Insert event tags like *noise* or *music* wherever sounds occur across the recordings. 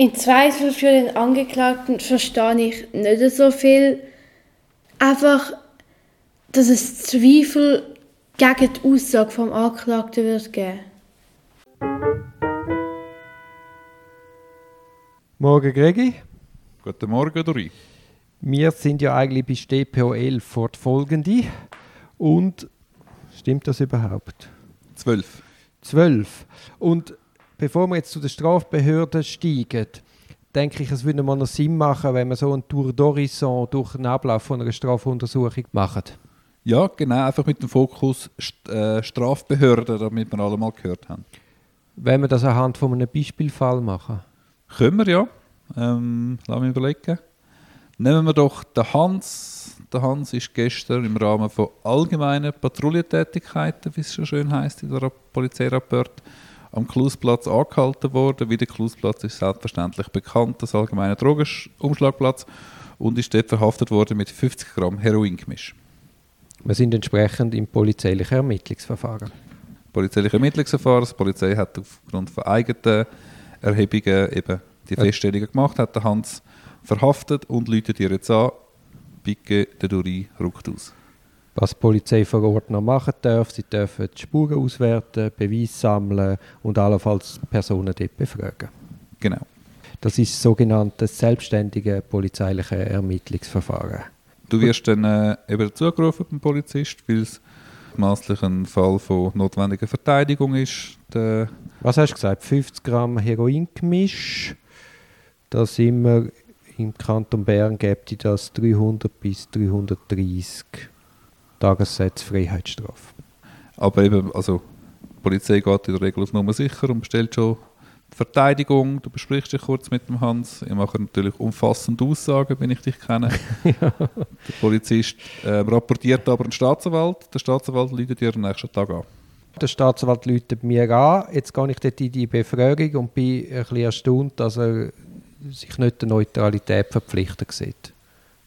In Zweifel für den Angeklagten verstehe ich nicht so viel. Einfach, dass es Zweifel gegen die Aussage vom Angeklagten wird geben. Morgen, Gregi. Guten Morgen, Dori. Wir sind ja eigentlich bei StPO 11 fortfolgende. Und stimmt das überhaupt? Zwölf. Zwölf. Und bevor wir jetzt zu den Strafbehörden steigen, denke ich, es würde mal noch Sinn machen, wenn wir so einen Tour d'Horizon durch den Ablauf von einer Strafuntersuchung machen. Ja, genau, einfach mit dem Fokus St äh, Strafbehörden, damit wir alle mal gehört haben. Wenn wir das anhand von einem Beispielfall machen? Können wir ja. Ähm, lass mich überlegen. Nehmen wir doch den Hans. Der Hans ist gestern im Rahmen von allgemeinen Patrouillentätigkeiten, wie es schon schön heißt in der Polizeirapport, am Klusplatz angehalten worden. Wie der Klusplatz ist selbstverständlich bekannt, das allgemeine Drogenumschlagplatz, und ist dort verhaftet worden mit 50 Gramm Heroingemisch. Wir sind entsprechend im polizeilichen Ermittlungsverfahren. Polizeiliche Ermittlungsverfahren. Die Polizei hat aufgrund von eigenen Erhebungen eben die Feststellungen gemacht, hat den Hans verhaftet und läutet ihr jetzt an. Bicke, der Duri rückt aus. Was die Polizei vor Ort noch machen darf, sie dürfen die Spuren auswerten, Beweise sammeln und allenfalls Personen dort befragen. Genau. Das ist das sogenannte selbstständige polizeiliche Ermittlungsverfahren. Du wirst dann äh, eben zugerufen beim Polizist, weil es maßlich ein Fall von notwendiger Verteidigung ist. Der Was hast du gesagt? 50 Gramm Heroingemisch. Da sind wir im Kanton Bern, gibt es das 300 bis 330 Tagessätze Freiheitsstrafe. Aber eben, also die Polizei geht in der Regel auf Nummer sicher und bestellt schon die Verteidigung. Du besprichst dich kurz mit dem Hans. Ich mache natürlich umfassende Aussagen, wenn ich dich kenne. *laughs* Der Polizist äh, rapportiert aber den Staatsanwalt. Der Staatsanwalt läutet dir am nächsten Tag an. Der Staatsanwalt läutet mir an. Jetzt gehe ich dort in die Befragung und bin ein bisschen erstaunt, dass er sich nicht der Neutralität verpflichtet sieht.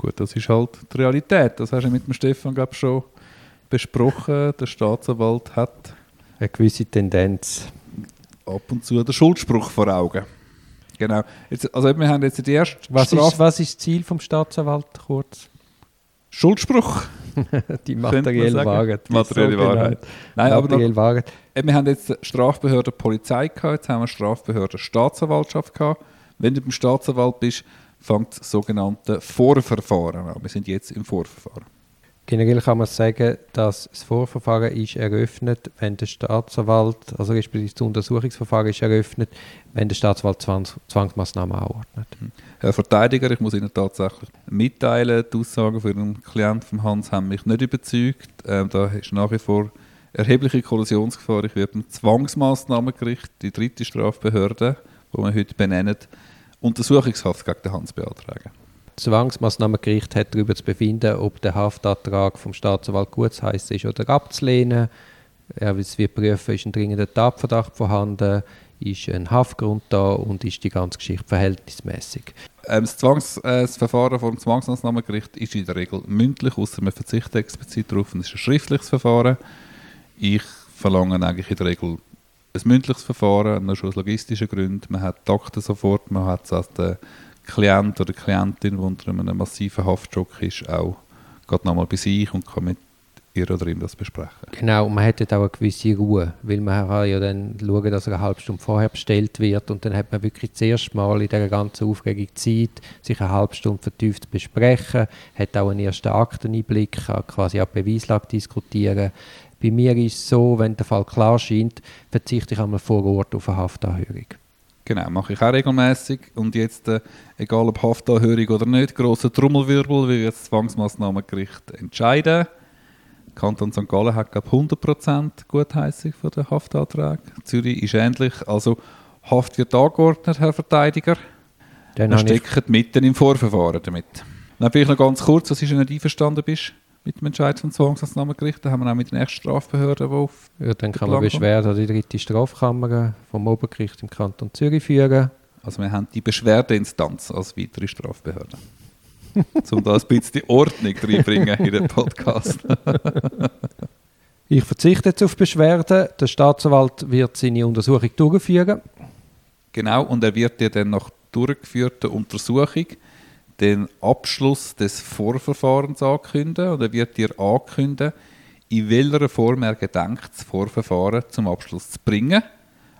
Gut, das ist halt die Realität. Das hast du mit dem Stefan glaub, schon besprochen. Der Staatsanwalt hat Eine gewisse Tendenz. ab und zu den Schuldspruch vor Augen. Genau. Jetzt, also wir haben jetzt die erste Was Straf- ist, was ist das Ziel vom Staatsanwalt kurz? Schuldspruch. *laughs* Die man materielle. Wahrheit. Die materielle Wahrheit. Nein, aber noch, materielle äh, wir haben jetzt Strafbehörde Polizei gehabt, jetzt haben wir Strafbehörde Staatsanwaltschaft gehabt. Wenn du beim Staatsanwalt bist, fängt das sogenannte Vorverfahren an. Wir sind jetzt im Vorverfahren. Generell kann man sagen, dass das Vorverfahren ist eröffnet, wenn der Staatsanwalt, also respektive das Untersuchungsverfahren ist eröffnet, wenn der Staatsanwalt Zwangs Zwangsmaßnahmen anordnet. Herr Verteidiger, ich muss Ihnen tatsächlich mitteilen, die Aussagen von Ihrem Klienten von Hans haben mich nicht überzeugt. Ähm, da ist nach wie vor erhebliche Kollisionsgefahr. Ich werde beim Zwangsmaßnahmengericht, die dritte Strafbehörde, wo wir heute benennen, Untersuchungshaft gegen den Hans beantragen. Das Zwangsmaßnahmengericht hat darüber zu befinden, ob der Haftantrag vom Staatsanwalt gutheißen ist oder abzulehnen. Er wird prüfen, ist ein dringender Tatverdacht vorhanden, ist ein Haftgrund da und ist die ganze Geschichte verhältnismäßig. Ähm, das, Zwangs-, äh, das Verfahren vor dem Zwangsmaßnahmengericht ist in der Regel mündlich, außer man verzichtet explizit darauf, und es ist ein schriftliches Verfahren. Ich verlange eigentlich in der Regel ein mündliches Verfahren, nur schon aus logistischen Gründen. Man hat die Akten sofort, man hat es als der Klient oder Klientin, die unter einem massiven Haftschock ist, auch geht nochmal bei sich und kann mit ihr oder ihm das besprechen. Genau, und man hat dort auch eine gewisse Ruhe, weil man kann ja dann schauen, dass er eine halbe Stunde vorher bestellt wird und dann hat man wirklich das erste Mal in dieser ganzen Aufregung Zeit, sich eine halbe Stunde vertieft zu besprechen, hat auch einen ersten Akteneinblick, kann quasi auch Beweislage diskutieren. Bei mir ist es so, wenn der Fall klar scheint, verzichte ich einmal vor Ort auf eine Haftanhörung. Genau, mache ich auch regelmäßig. Und jetzt, äh, egal ob Haftanhörung oder nicht, grosser Trommelwirbel, wie jetzt das Zwangsmaßnahmengericht entscheiden. Kanton St. Gallen hat, glaube ich, 100% Gutheissung für den Haftantrag. Zürich ist ähnlich. Also, Haft wird angeordnet, Herr Verteidiger. Dann ich, steckt mitten im Vorverfahren damit. Dann vielleicht noch ganz kurz, was ist, wenn du nicht einverstanden bist mit dem Entscheid vom Zwangsmaßnahmengericht. Da haben wir auch mit den nächsten Strafbehörden, die auf ja, dann kann man Beschwerde an die dritte Strafkammer vom Obergericht im Kanton Zürich führen. Also wir haben die Beschwerdeinstanz als weitere Strafbehörde. *laughs* um da ein bisschen Ordnung reinbringen in den Podcast. *laughs* Ich verzichte jetzt auf Beschwerden. Der Staatsanwalt wird seine Untersuchung durchführen. Genau, und er wird dir dann nach durchgeführter Untersuchung den Abschluss des Vorverfahrens ankündigen und er wird dir ankündigen, in welcher Form er gedenkt, das Vorverfahren zum Abschluss zu bringen.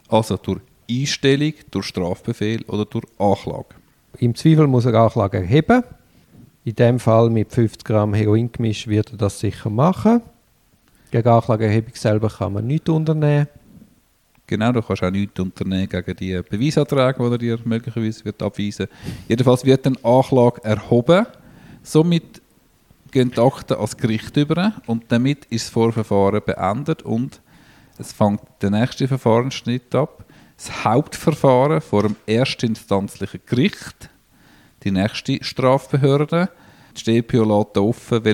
Also durch Einstellung, durch Strafbefehl oder durch Anklage. Im Zweifel muss er Anklage erheben. In dem Fall mit 50 Gramm Heroin gemischt wird er das sicher machen. Gegen Anklageerhebung selber kann man nichts unternehmen. Genau, du kannst auch nichts unternehmen gegen die Beweisanträge, die er dir möglicherweise wird abweisen Jedenfalls wird eine Anklage erhoben. Somit gehen die Akten ans Gericht über und damit ist das Vorverfahren beendet und es fängt der nächste Verfahrensschnitt ab. Das Hauptverfahren vor dem erstinstanzlichen Gericht, die nächste Strafbehörde. Die lässt offen,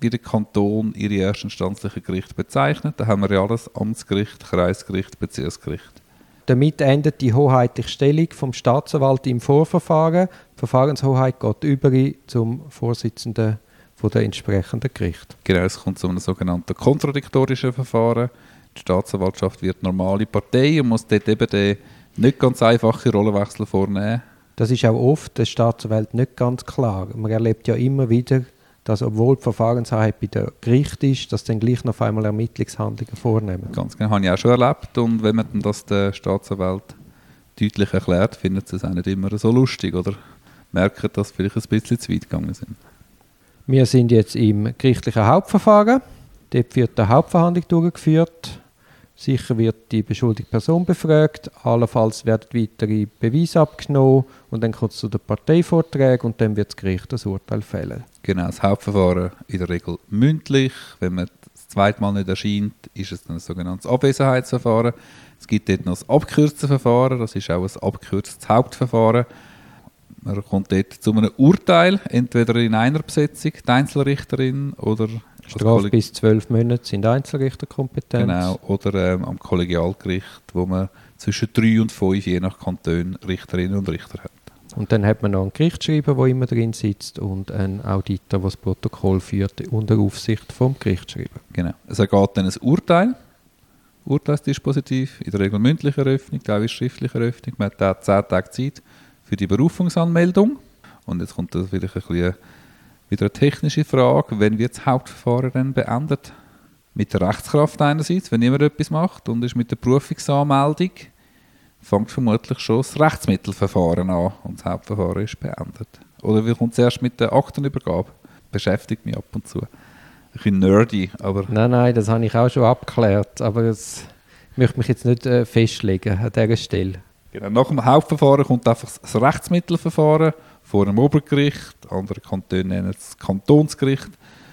wie der Kanton ihre erstinstanzlichen Gerichte bezeichnet. Da haben wir ja alles Amtsgericht, Kreisgericht, Bezirksgericht. Damit endet die hoheitliche Stellung vom Staatsanwalt im Vorverfahren. Die Verfahrenshoheit geht über zum Vorsitzenden von der entsprechenden Gericht. Genau, es kommt zu einem sogenannten kontradiktorischen Verfahren. Die Staatsanwaltschaft wird normale Partei und muss dort eben den nicht ganz einfachen Rollenwechsel vornehmen. Das ist auch oft der Staatsanwalt nicht ganz klar. Man erlebt ja immer wieder, dass obwohl die Verfahrenshoheit bei der Gericht ist, dass dann gleich noch einmal Ermittlungshandlungen vornehmen. Ganz genau, habe ich auch schon erlebt. Und wenn man das der Staatsanwalt deutlich erklärt, findet sie es auch nicht immer so lustig oder merken, dass sie vielleicht ein bisschen zu weit gegangen sind. Wir sind jetzt im gerichtlichen Hauptverfahren. Dort wird die Hauptverhandlung durchgeführt. Sicher wird die beschuldigte Person befragt, allenfalls werden weitere Beweise abgenommen und dann kommt es zu den Parteivorträgen und dann wird das Gericht das Urteil fällen. Genau, das Hauptverfahren in der Regel mündlich. Wenn man das zweite Mal nicht erscheint, ist es dann ein sogenanntes Abwesenheitsverfahren. Es gibt dort noch das abgekürzte Verfahren, das ist auch ein abgekürztes Hauptverfahren. Man kommt dort zu einem Urteil, entweder in einer Besetzung, die Einzelrichterin oder Strafe bis zwölf Monate sind Einzelrichterkompetenz. Genau, oder ähm, am Kollegialgericht, wo man zwischen drei und fünf, je nach Kanton, Richterinnen und Richter hat. Und dann hat man noch einen Gerichtsschreiber, der immer drin sitzt und einen Auditor, der das Protokoll führt, unter Aufsicht vom Gerichtsschreiber. Genau. Es ergeht dann ein Urteil, Urteilsdispositiv, in der Regel mündliche Eröffnung, teilweise schriftliche Eröffnung. Man hat zehn Tage Zeit für die Berufungsanmeldung. Und jetzt kommt das vielleicht ein bisschen wieder eine technische Frage, wenn wird das Hauptverfahren dann beendet? Mit der Rechtskraft einerseits, wenn jemand etwas macht, und ist mit der Berufungsanmeldung, fängt vermutlich schon das Rechtsmittelverfahren an und das Hauptverfahren ist beendet. Oder wie kommt es erst mit der Aktenübergabe? Beschäftigt mich ab und zu. Ein bisschen nerdy, aber... Nein, nein, das habe ich auch schon abgeklärt, aber das ich möchte mich jetzt nicht äh, festlegen an dieser Stelle. Genau, nach dem Hauptverfahren kommt einfach das Rechtsmittelverfahren vor dem Obergericht, andere Kantone nennen es Kantonsgericht.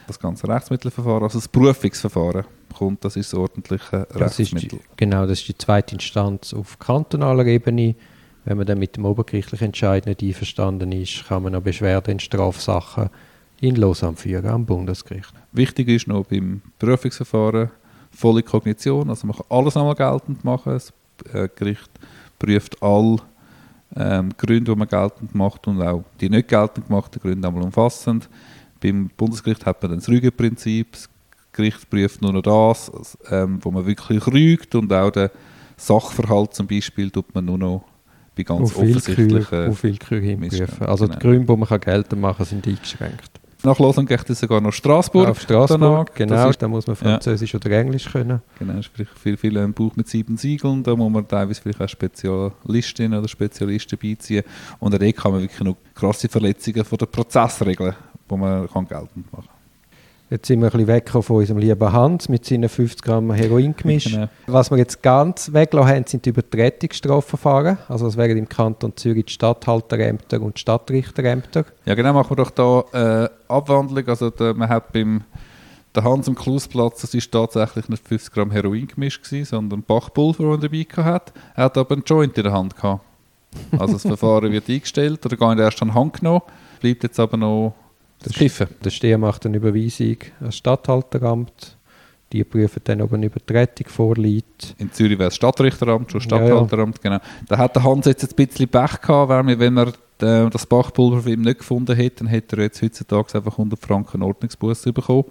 Das ganze Rechtsmittelverfahren, also das Berufungsverfahren kommt, das ist das ordentliche das Rechtsmittel. Ist die, genau, das ist die zweite Instanz auf kantonaler Ebene. Wenn man dann mit dem obergerichtlichen Entscheid nicht einverstanden ist, kann man noch Beschwerden in Strafsachen in Lausanne führen am Bundesgericht. Wichtig ist noch beim Berufungsverfahren volle Kognition, also man kann alles einmal geltend machen. Das äh, Gericht prüft alle ähm, Gründe, die man geltend macht und auch die nicht geltend gemachten Gründe einmal umfassend. Beim Bundesgericht hat man dann das Rügenprinzip. Das Gericht prüft nur noch das, ähm, wo man wirklich rügt und auch den Sachverhalt zum Beispiel tut man nur noch bei ganz offensichtlichen Auf Willkür hinprüfen. Also genau. die Gründe, die man geltend machen kann, sind eingeschränkt. Nach Lausanne geht es sogar noch Straßburg. Auf Straßburg, genau. Ist, da muss man Französisch ja. oder Englisch können. Genau, vielleicht viel, viel ein Buch mit sieben Siegeln. Da muss man teilweise vielleicht auch Spezialistinnen oder Spezialisten beiziehen. Und da kann man wirklich noch krasse Verletzungen von den Prozessregeln, die man kann geltend machen kann. Jetzt sind wir ein bisschen weg von unserem lieben Hans mit seinen 50 Gramm Heroin gemischt. Genau. Was wir jetzt ganz weggelassen haben, sind die Übertretungsstrafverfahren. Also das wären im Kanton Zürich die Stadthalterämter und die Stadtrichterämter. Ja genau, machen wir doch da äh, Abwandlung. Also der, man hat beim der Hans am Klausplatz, das ist tatsächlich nicht 50 Gramm Heroin gemischt gewesen, sondern Bachpulver, das er dabei hatte. Er hat aber einen Joint in der Hand gehabt. Also das Verfahren wird *laughs* eingestellt oder gar nicht erst an die Hand genommen, bleibt jetzt aber noch das Kiffen. Der Steher macht eine Überweisung ans Stadthalteramt. Die prüfen dann, ob eine Übertretung vorliegt. In Zürich wäre es Stadtrichteramt, schon Stadthalteramt, ja, ja. genau. Da hat der Hans jetzt ein bisschen Pech gehabt, weil wenn er das Bachpulver für ihn nicht gefunden hätte, dann hätte er jetzt heutzutage einfach 100 Franken Ordnungsbuß bekommen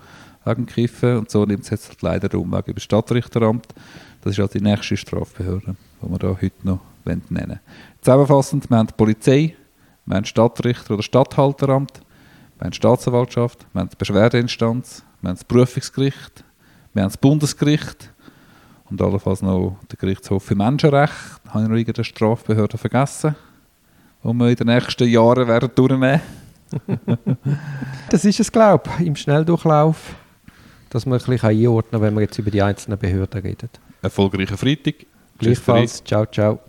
wegen Kiffen. Und so nimmt es jetzt leider den Umweg über das Stadtrichteramt. Das ist also die nächste Strafbehörde, die wir da heute noch wollen nennen Zusammenfassend, wir haben die Polizei, wir haben Stadtrichter oder Stadthalteramt, wir haben die Staatsanwaltschaft, wir haben die Beschwerdeinstanz, wir haben das Prüfungsgericht, wir haben das Bundesgericht und allenfalls noch den Gerichtshof für Menschenrecht. Habe ich noch irgendeine Strafbehörde vergessen, die wir in den nächsten Jahren werden durchnehmen Das ist es, glaube ich, im Schnelldurchlauf, dass man ein bisschen einordnen kann, wenn wir jetzt über die einzelnen Behörden reden. Erfolgreichen Freitag. Gleichfalls. Ciao, ciao.